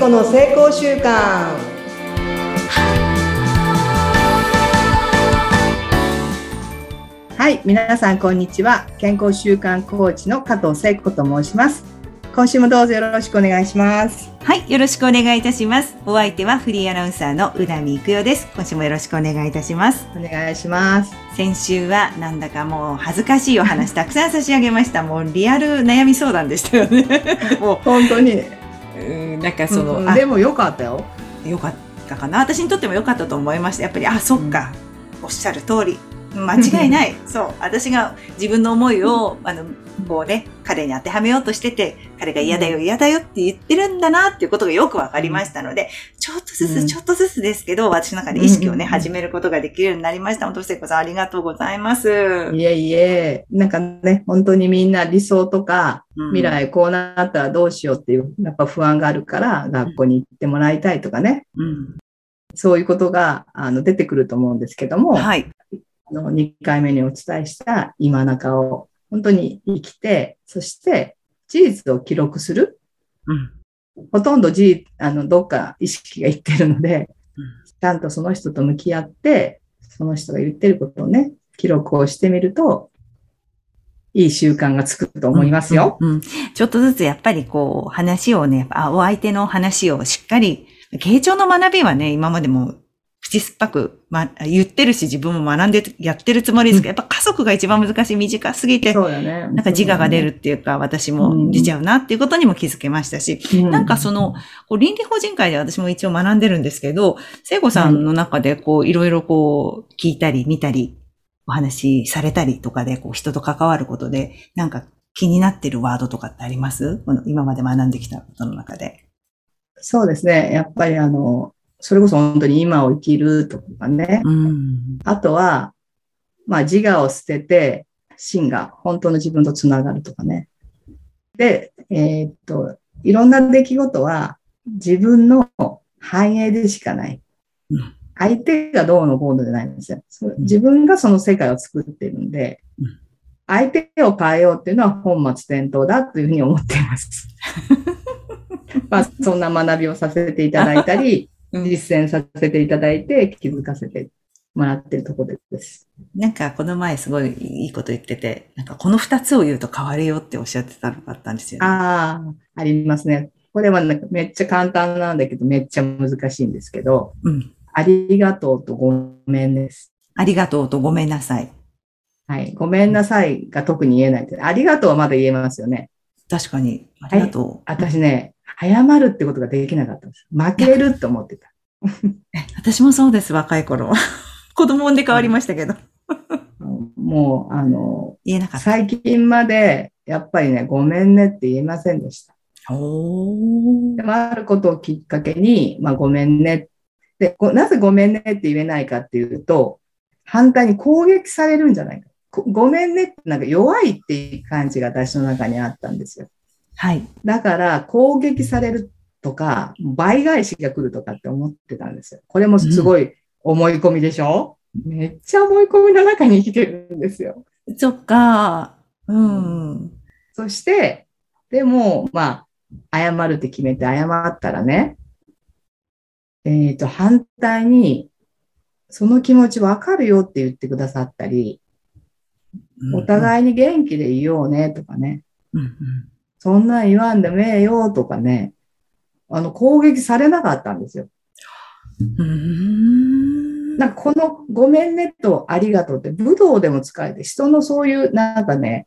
子の成功習慣はい皆さんこんにちは健康習慣コーチの加藤聖子と申します今週もどうぞよろしくお願いしますはい、よろしくお願いいたします。お相手はフリーアナウンサーの宇波育代です。今週もよろしくお願いいたします。お願いします先週はなんだかもう恥ずかしいお話たくさん差し上げました。もうリアル悩み相談でしたよね。で も本当にうんなんかその、あうんでもよかったよよかったかな。私にとってもよかったと思いました。やっぱり、あ、そっか。おっしゃる通り。間違いない。そう。私が自分の思いを、あの、こうね、彼に当てはめようとしてて、彼が嫌だよ、嫌だよって言ってるんだなっていうことがよくわかりましたので、ちょっとずうんつ、ちょっとずつですけど、私の中で意識をね、うん始めることができるようになりました。本当、聖子さんありがとうございます。いえいえなんかね本当にみんな理想とかうん未来こうなったらどうしようっていうやっぱ不安があるから学校に行ってもらいたいとかねうん。そういうことがあの出てくると思うんですけども、はい。あの2回目にお伝えした今中を本当に生きて、そして事実を記録する。うん。ほとんど事実あのどっか意識がいってるので、うんちゃんとその人と向き合って、その人が言ってることをね、記録をしてみると、いい習慣がつくと思いますよ。うん。うんちょっとずつやっぱりこう、話をね、あお相手の話をしっかり、傾聴の学びはね、今までも口酸っぱく、ま、言ってるし自分も学んでやってるつもりですけど、やっぱ家族が一番難しい、短すぎて、そうだね。なんか自我が出るっていうか、私も出ちゃうなっていうことにも気づけましたし、うん。なんかその、こう倫理法人会で私も一応学んでるんですけど、聖子さんの中でこう、いろいろこう、聞いたり見たり、お話しされたりとかで、こう、人と関わることで、なんか気になってるワードとかってあります？この今まで学んできたことの中で。そうですね。やっぱりあの、それこそ本当に今を生きるとかね。うん。あとは、まあ自我を捨てて、真が本当の自分とつながるとかね。で、えーっと、いろんな出来事は自分の繁栄でしかない。うん相手がどうのこうのじゃないんですよ。自分がその世界を作っているんでうん、相手を変えようっていうのは本末転倒だというふうに思っています。まあ、そんな学びをさせていただいたり、うん実践させていただいて気づかせてもらっているところです。なんかこの前すごいいいこと言ってて、なんかこの二つを言うと変わるよっておっしゃってたのがあったんですよね。ああ、ありますね。これはなんかめっちゃ簡単なんだけど、めっちゃ難しいんですけど、うん。ありがとうとごめんです。ありがとうとごめんなさい。はい。ごめんなさいが特に言えない。ありがとうはまだ言えますよね。確かに。ありがとう。私ね、謝るってことができなかったんです。負けると思ってた。私もそうです、若い頃。子供産んで変わりましたけど。もう、あの、言えなかった。最近まで、やっぱりね、ごめんねって言えませんでした。おでもあることをきっかけに、まあ、ごめんねでごなぜごめんねって言えないかっていうと、反対に攻撃されるんじゃないか。こごめんねってなんか弱いっていう感じが私の中にあったんですよ。はい。だから攻撃されるとか、倍返しが来るとかって思ってたんですよ。これもすごい思い込みでしょ、めっちゃ思い込みの中に生きてるんですよ。そっか。うん。そして、でも、まあ、謝るって決めて謝ったらね、えっ、と、反対に、その気持ちわかるよって言ってくださったり、おい。互いに元気でいようねとかね、うんうんそんなん言わんでもええよとかね、あの、攻撃されなかったんですよ。ん。なんかこのごめんねとありがとうって武道でも使えて、人のそういうなんかね、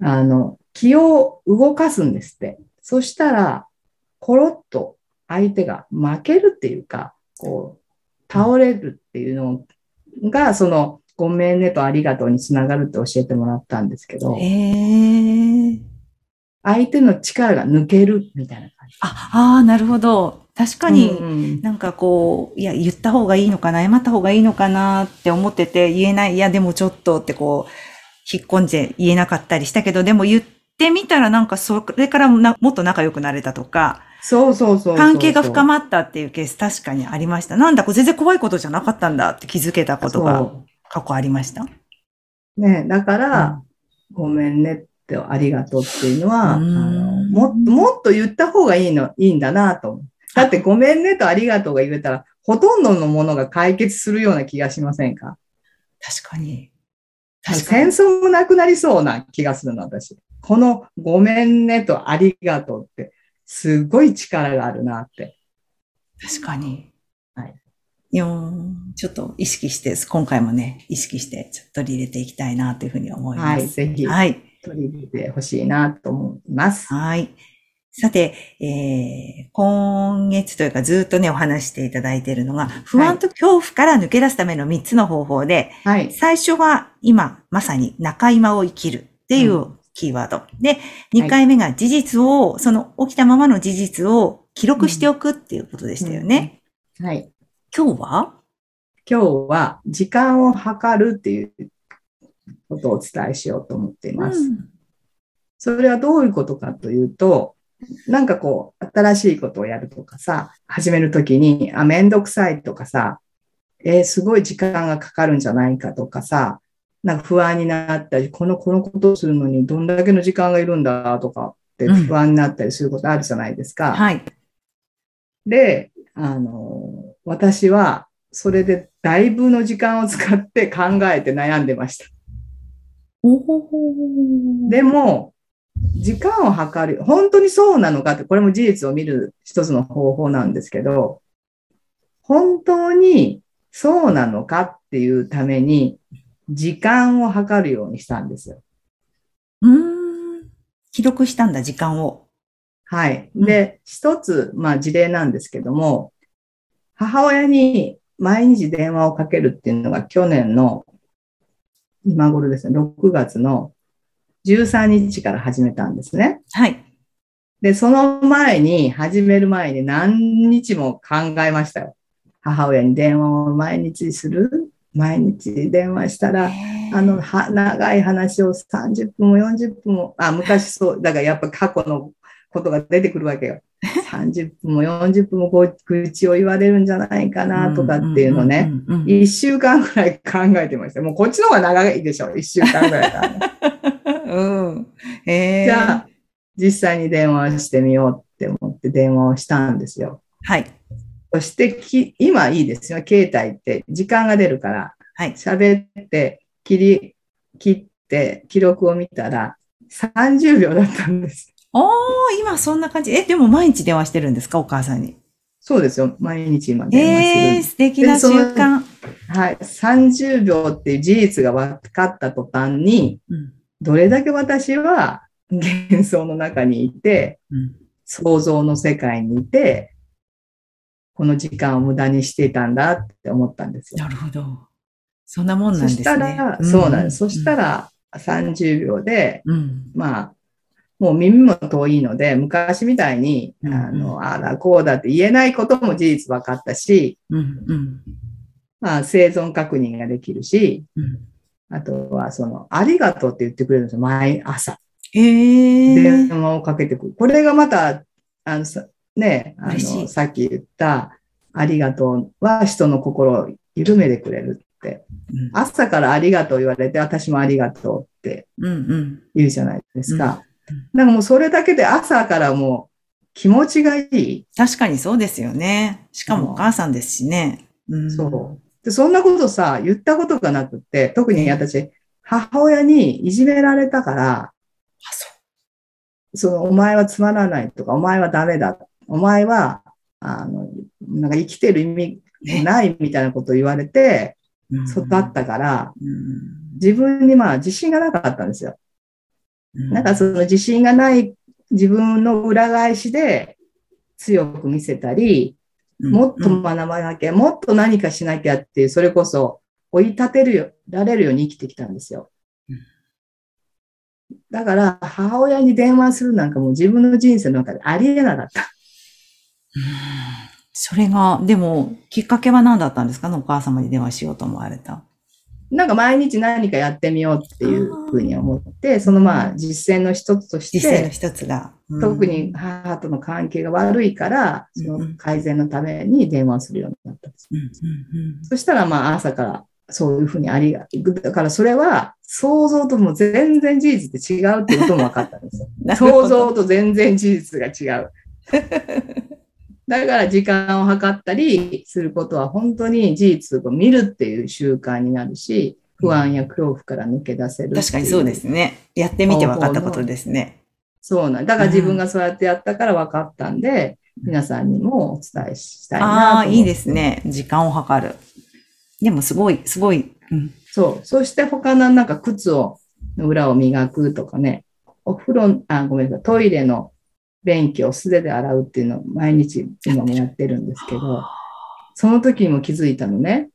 あの、気を動かすんですって。そしたら、コロッと相手が負けるっていうか、こう、倒れるっていうのが、その、ごめんねとありがとうにつながるって教えてもらったんですけど、へえ。相手の力が抜けるみたいな感じ。あ、ああ、なるほど。確かに、うんなんかこう、いや、言った方がいいのかな、謝った方がいいのかなって思ってて、言えない、いや、でもちょっとってこう、引っ込んで言えなかったりしたけど、でも言ってみたらなんかそれからなもっと仲良くなれたとか、そうそうそうそう。関係が深ままったっていうケース確かにありました。なんだ、これ全然怖いことじゃなかったんだって気づけたことが過去ありました？ね、だから、ごめんねってありがとうっていうのは、あうんのもっともっと言った方がいいの、いいんだなと。だってごめんねとありがとうが言えたら、ほとんどのものが解決するような気がしませんか？確かに。確かに。戦争もなくなりそうな気がするの、私。このごめんねとありがとうって、すごい力があるなって。確かに。はい。いやーちょっと意識して、今回もね、意識して、ちょっと取り入れていきたいなというふうに思います。はい、ぜひはい。取り入れてほしいなと思います。はい。さて、えー、今月というかずっとね、お話していただいているのが、不安と恐怖から抜け出すための3つの方法で、はい。最初は今、まさに中今を生きるっていうキーワード。で、2回目が事実を、その起きたままの事実を記録しておくっていうことでしたよね。はい。今日は？今日は時間を計るっていうことをお伝えしようと思っています。うんそれはどういうことかというと、なんかこう、新しいことをやるとかさ、始めるときに、あ、めんどくさいとかさ、えーすごい時間がかかるんじゃないかとかさ、なんか不安になったり、この、このことをするのにどんだけの時間がいるんだとかってうん不安になったりすることあるじゃないですか。はい。で、あの、私は、それでだいぶの時間を使って考えて悩んでました。でも、時間を計る、本当にそうなのかって、これも事実を見る一つの方法なんですけど、本当にそうなのかっていうために、時間を計るようにしたんですよ。うーん。記録したんだ、時間を。はい。で、一つ、まあ事例なんですけども、母親に毎日電話をかけるっていうのが去年の今頃ですね、6月の13日から始めたんですね。はい。で、その前に、始める前に何日も考えましたよ。母親に電話を毎日する毎日電話したら、あの、は、長い話を30分も40分も、あ、昔そう、だからやっぱ過去のことが出てくるわけよ。30分も40分もこう愚痴を言われるんじゃないかなとかっていうのね。うんうんうんうん。一週間ぐらい考えてました。もうこっちの方が長いでしょ。一週間ぐらいから。うん。えー、じゃあ、実際に電話してみようって思って電話をしたんですよ。はい。そしてき、今いいですよ。携帯って時間が出るから、はい。喋って、切り、切って、記録を見たら、30秒だったんです。おー、今そんな感じ。え、でも毎日電話してるんですか？お母さんに。そうですよ。毎日今電話する。えー、素敵な習慣。はい。30秒っていう事実が分かった途端に、うんどれだけ私は幻想の中にいて、うん想像の世界にいて、この時間を無駄にしていたんだって思ったんですよ。なるほど。そんなもんなんですね。そしたら、そうなんです。そしたら、ら30秒で、うん。まあ、もう耳も遠いので、昔みたいに、うんあの、ああだこうだって言えないことも事実分かったし、うん。うん。まあ、生存確認ができるし、うん。あとは、その、ありがとうって言ってくれるんですよ、毎朝。えー。電話をかけてくる。これがまた、あの、さね、あの、さっき言った、ありがとうは人の心を緩めてくれるって。うん朝からありがとう言われて、私もありがとうってうんうん。言うじゃないですか。うんうんなんかもうそれだけで朝からもう気持ちがいい。確かにそうですよね。しかもお母さんですしね。うん。そう。で、そんなことさ、言ったことがなくって、特に私、母親にいじめられたから、あ、そその、お前はつまらないとか、お前はダメだ。お前は、あの、なんか生きてる意味ないみたいなことを言われて、う。育ったから、うん。自分にまあ自信がなかったんですよ。うん。なんかその自信がない自分の裏返しで強く見せたり、うん、もっとうん学ばなきゃ、もっと何かしなきゃっていう、それこそ追い立てるよ、られるように生きてきたんですようん。だから、母親に電話するなんかもう自分の人生の中でありえなかった。うんそれが、でも、きっかけは何だったんですか？ねお母様に電話しようと思われた。なんか毎日何かやってみようっていうふうに思って、そのまあ実践の一つとし実践のて、一つが。うん特に母との関係が悪いから、その改善のために電話するようになったんです。うんうんそしたらまあ朝からそういうふうにありが、だからそれは想像とも全然事実って違うっていうことも分かったんですよ。想像と全然事実が違う。だから時間を計ったりすることは本当に事実を見るっていう習慣になるし、不安や恐怖から抜け出せる。確かにそうですね。やってみて分かったことですね。そうなんだから自分がそうやってやったから分かったんで、皆さんにもお伝えしたいなとああ、いいですね。時間を計る。でもすごい、すごい。うん、そう。そして他のなんか靴を、裏を磨くとかね、お風呂、あ、ごめんなさい、トイレの便器を素手で洗うっていうのを毎日今もやってるんですけど、その時にも気づいたのね。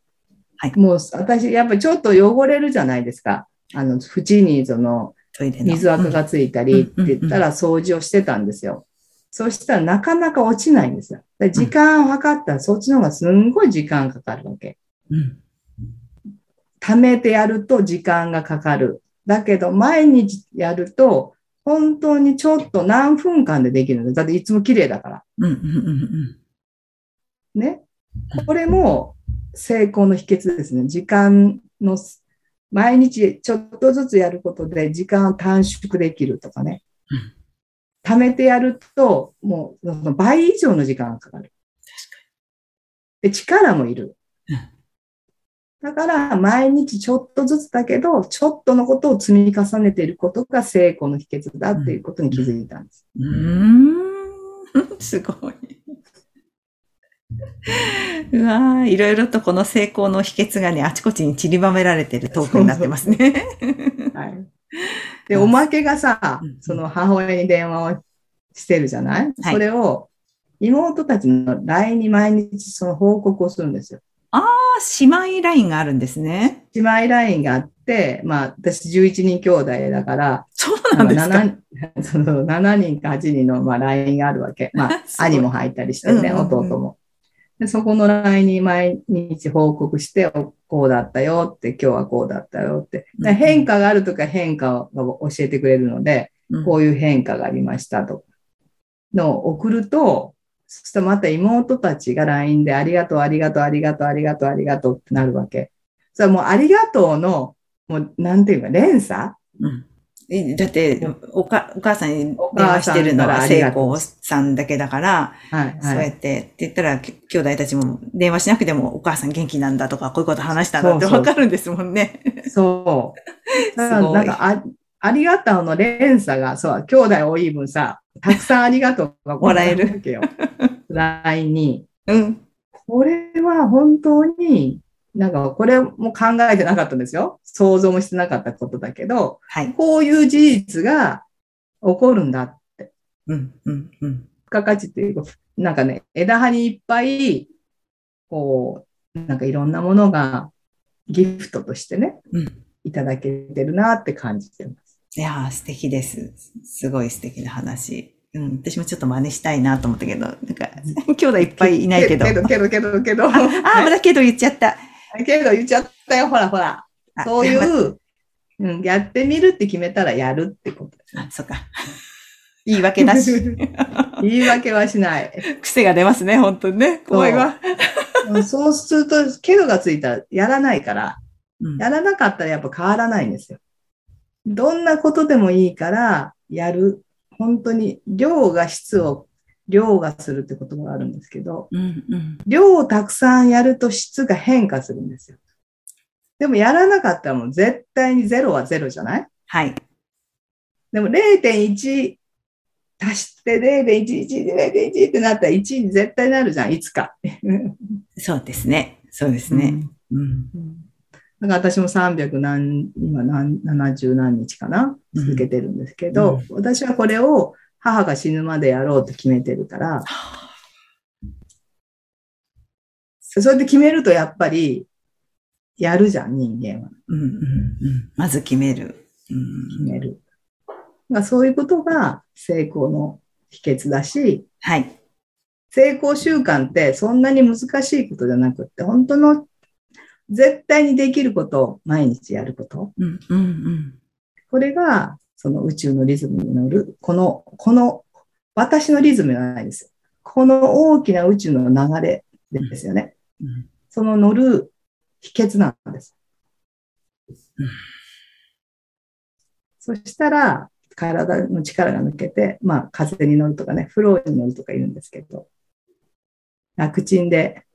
はいもう私、やっぱりちょっと汚れるじゃないですか。あの、縁にその。水垢がついたりって言ったら掃除をしてたんですよ。そしたらなかなか落ちないんですよ。で時間を計ったらそっちの方がすんごい時間かかるわけ。うん。貯めてやると時間がかかる。だけど、毎日やると、本当にちょっと何分間でできるんです。だっていつも綺麗だから。うん。うん。うん。ね？これも成功の秘訣ですね。時間の、毎日ちょっとずつやることで時間を短縮できるとかねうん。貯めてやると、もう倍以上の時間がかかる。で、力もいるうん。だから、毎日ちょっとずつだけど、ちょっとのことを積み重ねていることが成功の秘訣だっていうことに気づいたんです。うーん。すごい。うわーいろいろとこの成功の秘訣がね、あちこちに散りばめられてるトークになってますね。はい。で、おまけがさうん、その母親に電話をしてるじゃない、はいそれを妹たちの LINE に毎日その報告をするんですよ。あ、姉妹ラインがあるんですね。姉妹 LINE があって、まあ私11人兄弟だから、そうなんですか？7, その7人か8人のまあ LINE があるわけ。まあ 兄も入ったりしてね、弟も。でそこの LINE に毎日報告して、おこうだったよって、今日はこうだったよって。変化があるとか変化を教えてくれるので、うんこういう変化がありましたとかのを送ると、そしたらまた妹たちが LINE でありがとう、ありがとう、ありがとう、ありがとう、ありがとうってなるわけ。それはもうありがとうの、もうなんていうか連鎖うんえだっておか、お母さんにお電話してるのは聖子さんだけだから、はい、そうはい。やって、って言ったら、き兄弟たちも電話しなくてもお母さん元気なんだとか、こういうこと話したんだってわかるんですもんね。そう。だかなんかあ、ありがとうの連鎖が、そう、兄弟多い分さ、たくさんありがとうがもらえるわけよ。LINE に。うん。これは本当に、なんかこれも考えてなかったんですよ。想像もしてなかったことだけど、はい。こういう事実が起こるんだ。うん、うん、うん。付加価値っていうか、なんかね、枝葉にいっぱい、こう、なんかいろんなものがギフトとしてね、うんいただけてるなって感じてます。いやー、素敵です。すごい素敵な話。うん、私もちょっと真似したいなと思ったけど、なんか、兄弟いっぱいいないけど。けど、けど、けど、けど、あ、あまだけど言っちゃった。けど言っちゃったよ、ほらほら。あそういう、うん、やってみるって決めたらやるってことですあ、そっか。言い訳なし。言い訳はしない。癖が出ますね、本当にね。怖いわ。そうすると、けどがついたらやらないから、うんやらなかったらやっぱ変わらないんですよ。どんなことでもいいから、やる。本当に、量が質を、量がするって言葉があるんですけど、うん、うん。量をたくさんやると質が変化するんですよ。でもやらなかったらもう絶対にゼロはゼロじゃない？はい。でも0.1足して0.11、0.1ってなったら1に絶対なるじゃん、いつか。そうですね。そうですね。うん。うんだから私も300何、今何、70何日かな？うん続けてるんですけど、私はこれを母が死ぬまでやろうと決めてるから、それで決めるとやっぱり、やるじゃん、人間は。うん、うん、うん。まず決める。うん決める。まあ、そういうことが成功の秘訣だし、はい。成功習慣ってそんなに難しいことじゃなくって、本当の絶対にできることを毎日やること。うん、うん、うん。これがその宇宙のリズムに乗る、この、この私のリズムじゃないです。この大きな宇宙の流れですよね。うんその乗る秘訣なんです。うんそしたら、体の力が抜けて、まあ、風に乗るとかね、フローに乗るとか言うんですけど、楽ちんで、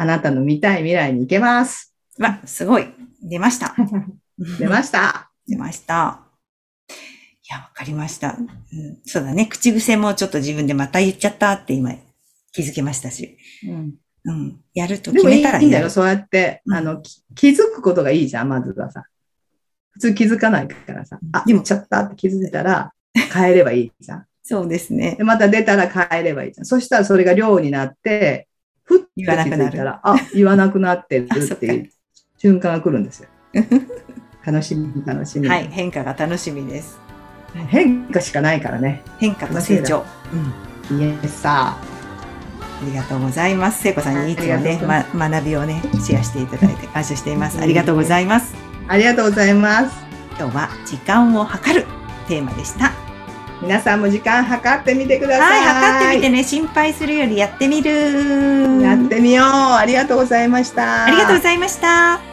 あなたの見たい未来に行けます。わ、すごい。出ました。出ました。出ました。いや、わかりました、うん。そうだね。口癖もちょっと自分でまた言っちゃったって今気づきましたし。うんうん。やると決めたらんだよ。そうやって、うんあの、き気づくことがいいじゃん、まずはさ。普通気づかないからさ。あ、でもちゃったって気づいたら、変えればいいじゃん。そうですねで、。また出たら変えればいいじゃん。そしたらそれが量になって、ふっと気言わなくないたら、あ、言わなくなってるっていう瞬間が来るんですよ。楽しみ、楽しみ。はい。変化が楽しみです。変化しかないからね。変化と成長。うん。いえさ、ありがとうございます。聖子さんにいつもね、ま、学びをね、シェアしていただいて 感謝しています。ありがとうございます。ありがとうございます。今日は時間を測るテーマでした。皆さんも時間計ってみてくださ。はいい、測ってみてね、心配するよりやってみる。やってみよう。ありがとうございました。ありがとうございました。